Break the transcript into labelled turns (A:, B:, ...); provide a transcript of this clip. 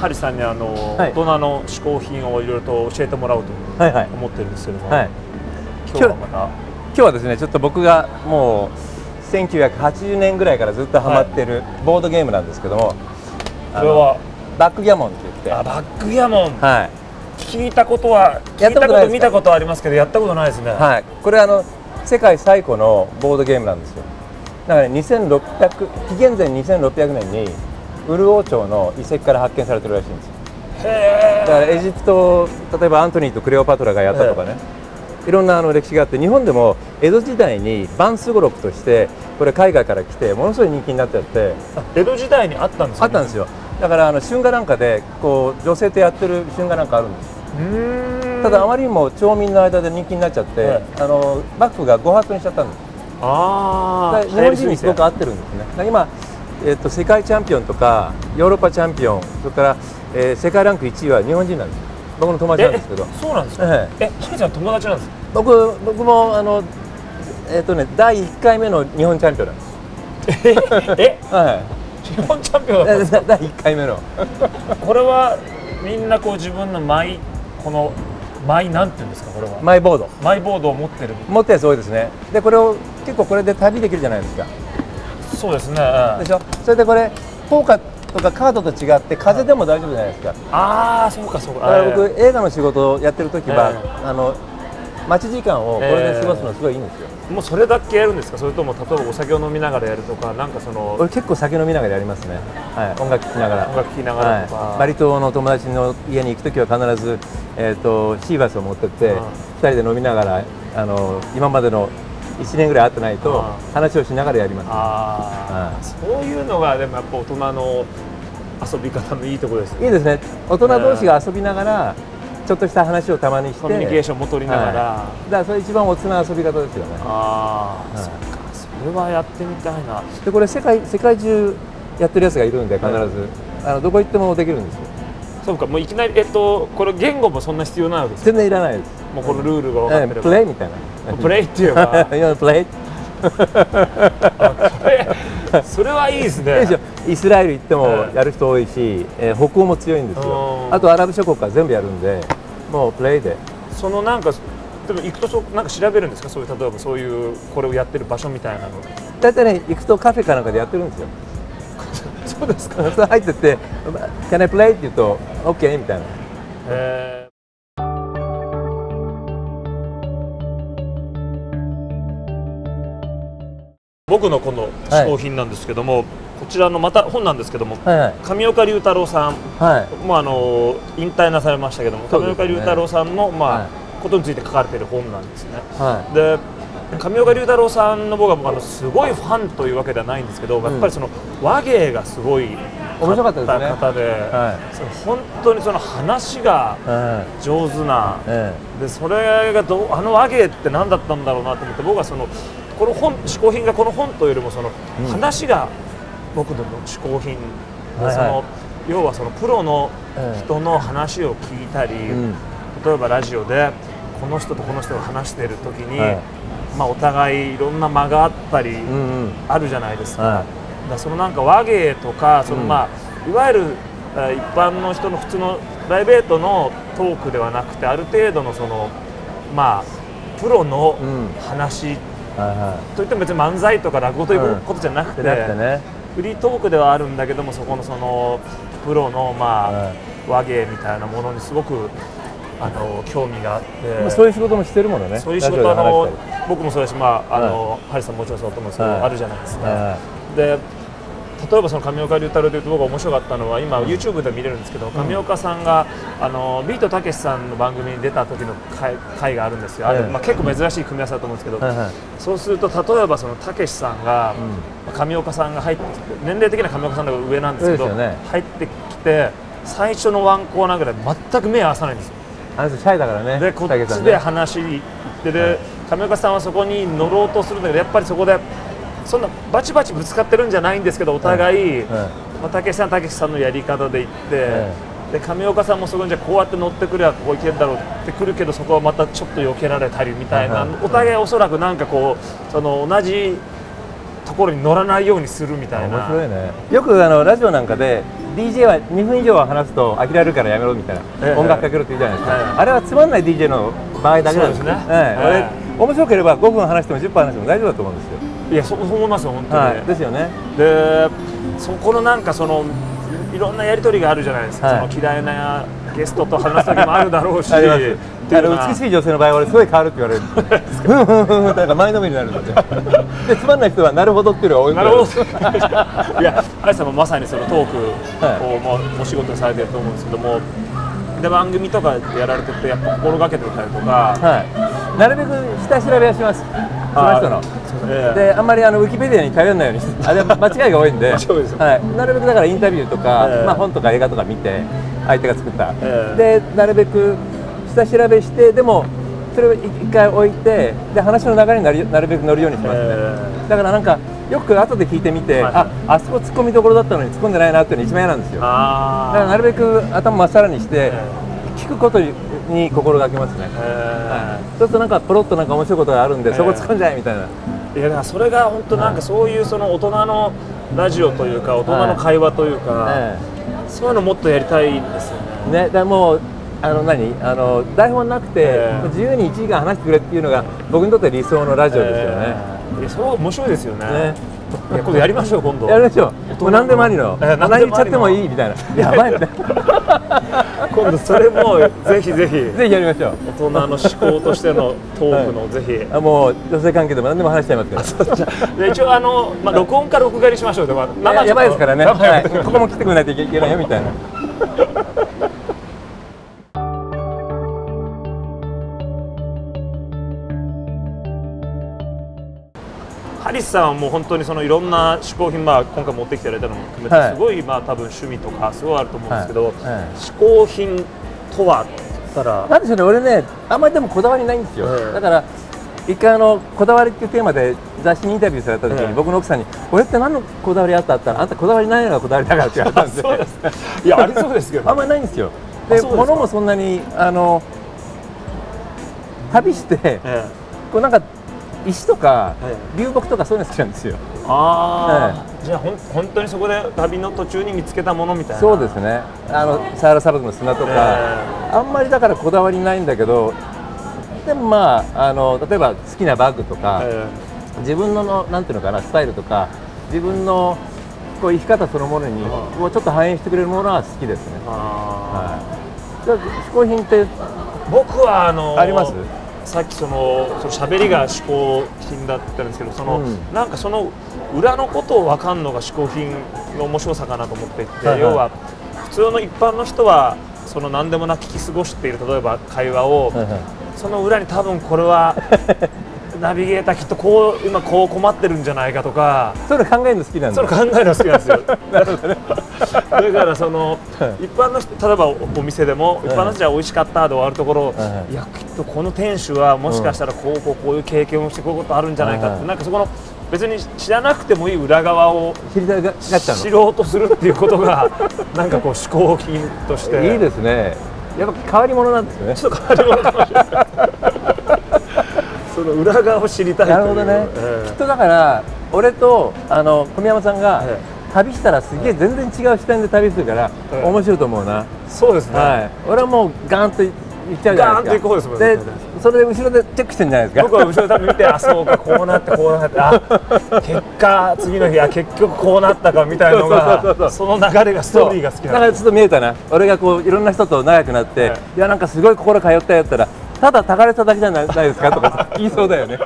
A: ハリさんにあの、
B: はい。
A: 大人の嗜好品をいろいろと教えてもらおうと
B: はいはい。
A: 思ってるんですけども、
B: はい。
A: 今日はまた？
B: 今日はですねちょっと僕がもう1980年ぐらいからずっとハマってるボードゲームなんですけども、
A: これは？
B: バックギャモンって言って。
A: あバックギャモン。
B: はい。
A: 聞いたことは聞いたこと見たことありますけどやったことないですね、
B: はい、これあの世界最古のボードゲームなんですよ。だから、ね、2600紀元前2600年にウル王朝の遺跡から発見されてるらしいんですよ。
A: へ
B: だからエジプト例えばアントニーとクレオパトラがやったとかね、いろんなあの歴史があって日本でも江戸時代にバンスゴロクとしてこれ海外から来てものすごい人気になっちゃって。
A: え江戸時代にあったんですか、
B: あったんですよ。だからあの春画なんかでこう女性とやってる春画なんかあるんです。ただあまりにも町民の間で人気になっちゃって、
A: はい
B: あの幕府が誤発にしちゃったんです。
A: ああ
B: 日本人にすごく合ってるんですね。今、えっと世界チャンピオンとかヨーロッパチャンピオンそれから、えー世界ランク1位は日本人なんですよ。僕の友達なんですけど。
A: そうなんですか？
B: え
A: え。ハリさん友達なんですか？
B: 僕僕もあのえっ、とね第1回目の日本チャンピオンなんです。
A: え
B: は
A: 日本チャンピオン
B: い
A: だったんですか？
B: 第1回目の。
A: これはみんなこう自分のマイこのマイなんていうんですか？これは。
B: マイボード。
A: マイボードを持ってる。
B: 持ったやつ多いですね。でこれを結構これで旅できるじゃないですか
A: そうですね。
B: でしょ？それでこれポーカーとかカードと違って風でも大丈夫じゃないですか。
A: ああそうかそうか。
B: だから僕映画の仕事をやってる時は、
A: え
B: あの待ち時間をこれで過ごすのすごいいいんですよ、
A: もうそれだけやるんですか？それとも例えばお酒を飲みながらやるとかなんかその
B: 俺結構酒飲みながらやりますね、はい、音楽聴きながら。
A: 音楽聴きながらとか。
B: はい、バリ島の友達の家に行く時は必ず、えー、とシーバスを持ってって、
A: うん
B: 2人で飲みながらあの今までの1年ぐらい会ってないと
A: うん
B: 話をしながらやります、
A: ああ、
B: はい。
A: そういうのがでもやっぱ大人の遊び方のいいところですね。
B: いいですね。大人同士が遊びながらちょっとした話をたまにして
A: コミュニケーションも取りながら、
B: はい。だからそれ一番大人の遊び方ですよね。
A: ああ、
B: はい。
A: そっかそれはやってみたいな。
B: でこれ世界世界中やってるやつがいるんで必ず、あのどこ行ってもできるんですよ。
A: そうかもういきなりえっとこれ言語もそんな必要ないわけです
B: 全然いらないです
A: もうこのルールが分かってれば、
B: えプレイみたいな。
A: プレイって いうか
B: 今プレイ
A: えそれはいいですね。
B: イスラエル行っても
A: ええ
B: やる人多いし、えー北欧も強いんですよ。
A: うん。
B: あとアラブ諸国は全部やるんでもうプレイで。
A: そのなんかでも行くとそうなんか調べるんですか？そういう例えばそういうこれをやってる場所みたいなの。
B: 大体ね行くとカフェかなんかでやってるんですよ。
A: そうですか。
B: 入ってって「Can I play?」って言うと「OK」みたいな。
A: え僕のこの嗜好品なんですけども、こちらのまた本なんですけども
B: はいはい。
A: 上岡龍太郎さん
B: はい。
A: もうあの引退なされましたけども、
B: ね。
A: 上岡龍太郎さんのまあ、
B: はい。
A: ことについて書かれている本なんですね。
B: は
A: で上岡龍太郎さんの僕はあのすごいファンというわけではないんですけど、やっぱりその話芸がすごい
B: 面白かったですね。
A: 方で、
B: は
A: その本当にその話が
B: いはい。
A: 上手な
B: え
A: でそれがどうあの話芸って何だったんだろうなと思って僕はそのこの本嗜好品がこの本というよりもその
B: うん。
A: 話が僕の嗜好品で、
B: はいはい。
A: その要はそのプロの
B: ええ。
A: 人の話を聞いたり、
B: うん。
A: 例えばラジオでこの人とこの人が話している時に、
B: はい。
A: まあ、お互いいろんな間があったり、
B: うんうん。
A: あるじゃないですか,、
B: はい。
A: そのなんか話芸とかその、
B: うん。
A: まあ、いわゆるえー一般の人の普通のプライベートのトークではなくてある程度のそのまあプロの
B: うん。
A: 話
B: はいは
A: といっても別に漫才とか落語ということじゃなくて,、フリートークではあるんだけどもそこのそのプロのまあ、
B: はい。
A: 話芸みたいなものにすごくあの興味があって、
B: まあそういう仕事もしてるものね。
A: そういう仕事あの僕もそうだし、まああのハリさんももちろんそうだと思うんですけど、
B: はい。
A: あるじゃないですか。
B: は
A: で例えばその上岡龍太郎でいうと僕が面白かったのは今 YouTube で見れるんですけど、上岡さんがあのビートたけしさんの番組に出た時の回回があるんですよ。あれ、
B: ええ。
A: まあ結構珍しい組み合わせだと思うんですけど、そうすると例えばそのたけしさんが、上岡さんが入って年齢的には上岡さんの方が上なんですけど入ってきて最初のワンコーナーぐらい全く目合わさないんですよ。
B: あの人シャイだからね
A: でこっちで話行ってで、
B: はい。
A: 上岡さんはそこに乗ろうとするんだけどやっぱりそこでそんなバチバチぶつかってるんじゃないんですけどお互い、
B: は
A: まあ、たけしさんたけしさんのやり方で行って、
B: え
A: で上岡さんもそこにじゃあこうやって乗ってくればここ行けるだろうってくるけどそこはまたちょっと避けられたりみたいな、お互いおそらくなんかこうその同じところに乗らないようにするみたい
B: 面
A: な。
B: 白いね。よくあのラジオなんかで DJ は2分以上は話すと飽きられるからやめろみたいな、
A: ええ。
B: 音楽かけろって言うじゃないですか、
A: ええ。
B: あれはつまんない DJ の場合だけなんです
A: ね。
B: ええ面白ければ5分話しても10分話しても大丈夫だと思うんですよ、
A: いやそう思いますよ本当に、
B: はい、ですよね。
A: でそこのなんかそのいろんなやり取りがあるじゃないですか、
B: はい。
A: その嫌いなゲストと話す時もあるだろうし。
B: あ
A: の
B: 美しい女性の場合は俺すごい変わるって言われるふんふんふんふんってなんか前のめりになるので でつまんない人はなるほどっていうのが多い
A: なるほど いや有さんもまさにそのトークをもうお仕事にされてると思うんですけども。で番組とかやられててやっぱ心がけてたりとか。
B: はい、なるべく下調べはしますその人の。
A: ええ。
B: であんまりあのウィキペディアに頼らないようにして あれ間違いが多いんで、はい、なるべくだからインタビューとか、
A: ええ。
B: まあ、本とか映画とか見て相手が作った、
A: え
B: でなるべく下調べしてでもそれを一回置いてで話の流れになりなるべく乗るようにしますね、
A: え
B: だからなんかよく後で聞いてみて、
A: はい。
B: ああそこ突っ込みどころだったのに突っ込んでないなっていうのが一番嫌なんですよ。だ
A: あ
B: からなるべく頭まっさらにして、
A: え
B: 聞くことに心がけますね、
A: え
B: ちょっとなんかポロッとなんか面白いことがあるんで、
A: ええ
B: そこ突っ込んじゃえみたいな、
A: いやだからそれが本当なんかそういうその大人のラジオというか大人の会話というか、
B: え
A: そういうのもっとやりたいんですよね。
B: えね、だからもうあの何？あの台本なくて、
A: ええ
B: 自由に1時間話してくれっていうのが僕にとって理想のラジオですよね。
A: えー。それは面白いですよね。
B: ね
A: いや今度やりましょう今度
B: やりましょう。もう何でもありの。何言っちゃってもいいみたいな。やばいみたいな。
A: 今度それもぜひぜひ
B: ぜひやりましょう。
A: 大人の思考としてのトークのぜひ、
B: あもう女性関係でも何でも話しちゃいますけど。
A: で一応あの、まあ、録音か録画にしましょうで、まあ、生
B: ややばいですからね。
A: 生
B: はい、ここも来てくれないといけないよみたいな。
A: ハリスさんはもう本当にそのいろんな嗜好品、まあ、今回持ってきていただいたのも含めて、
B: はい。
A: すごいまあ多分趣味とかすごいあると思うんですけど、嗜好品とはったら
B: なんでしょうね、俺ね、あんまりでもこだわりないんですよ。
A: ええ。
B: だから、一回あの、こだわりっていうテーマで雑誌にインタビューされた時に、
A: ええ。
B: 僕の奥さんに、俺って何のこだわりあった？あったら、あんたこだわりないのがこだわりだからって言われたんで、
A: いやありそうですけど。
B: あんまりないんですよ。で、物もそんなに、あの、旅して、
A: ええ。
B: こうなんか、石とか
A: え
B: 流木とかそういうの好きなんですよ。
A: ああ、じゃあほん本当にそこで旅の途中に見つけたものみたいな。
B: そうですね。あのサハラ砂漠の砂とか、
A: え
B: あんまりだからこだわりないんだけど、でもまああの例えば好きなバッグとか、
A: え
B: 自分ののなんていうのかなスタイルとか自分のこう生き方そのものに
A: うん。
B: こうちょっと反映してくれるものは好きですね。はい。じゃあ嗜好品って
A: ー僕はあの
B: あります？
A: さっきそのその喋りが嗜好品だったんですけどその、
B: うん。
A: なんかその裏のことを分かんのが嗜好品の面白さかなと思っていて、
B: はいはい。
A: 要は普通の一般の人はその何でもなく聞き過ごしている例えば会話を、
B: はいはい。
A: その裏に多分これは ナビゲーターきっとこう今こう困ってるんじゃないかとか。
B: そういうの考えるの好きなんだ。
A: それ考えるの好きなんですよ。だからその一般の人例えばおお店でも一般の人は美味しかったで終わるところ、
B: はい
A: い。やきっとこの店主はもしかしたらこうこうこういう経験をしてこういうことあるんじゃないかって、
B: はい。
A: なんかそこの別に知らなくてもいい裏側を
B: 知
A: ろうとするっていうことが なんかこう嗜好品として。
B: の。いいですね。やっぱ変わり者なんですよね。
A: ちょっと変わり者かもしれないその裏側を知りたい
B: なるほどね、
A: え
B: きっとだから俺とあの小宮山さんが、
A: え
B: 旅したらすげえ全然違う視点で旅するから、
A: ええ。
B: 面白いと思うな、
A: えそうですね、
B: はい、俺はもうガーンといっちゃうじゃないですか。
A: ガーンと行く方ですもんね。
B: でそれで後ろでチェックしてるんじゃないですか。
A: 僕は後ろで見て、あ、そうか、こうなって、こうなって、あ、結果、次の日、あ、結局こうなったかみたいなのが、その流れが、ストーリーが好き
B: だ
A: なんで
B: からちょっと見えたな。俺がこういろんな人と長くなって、
A: はい
B: い、やなんかすごい心通ったよったらただたかれただけじゃないですかとか言いそうだよね。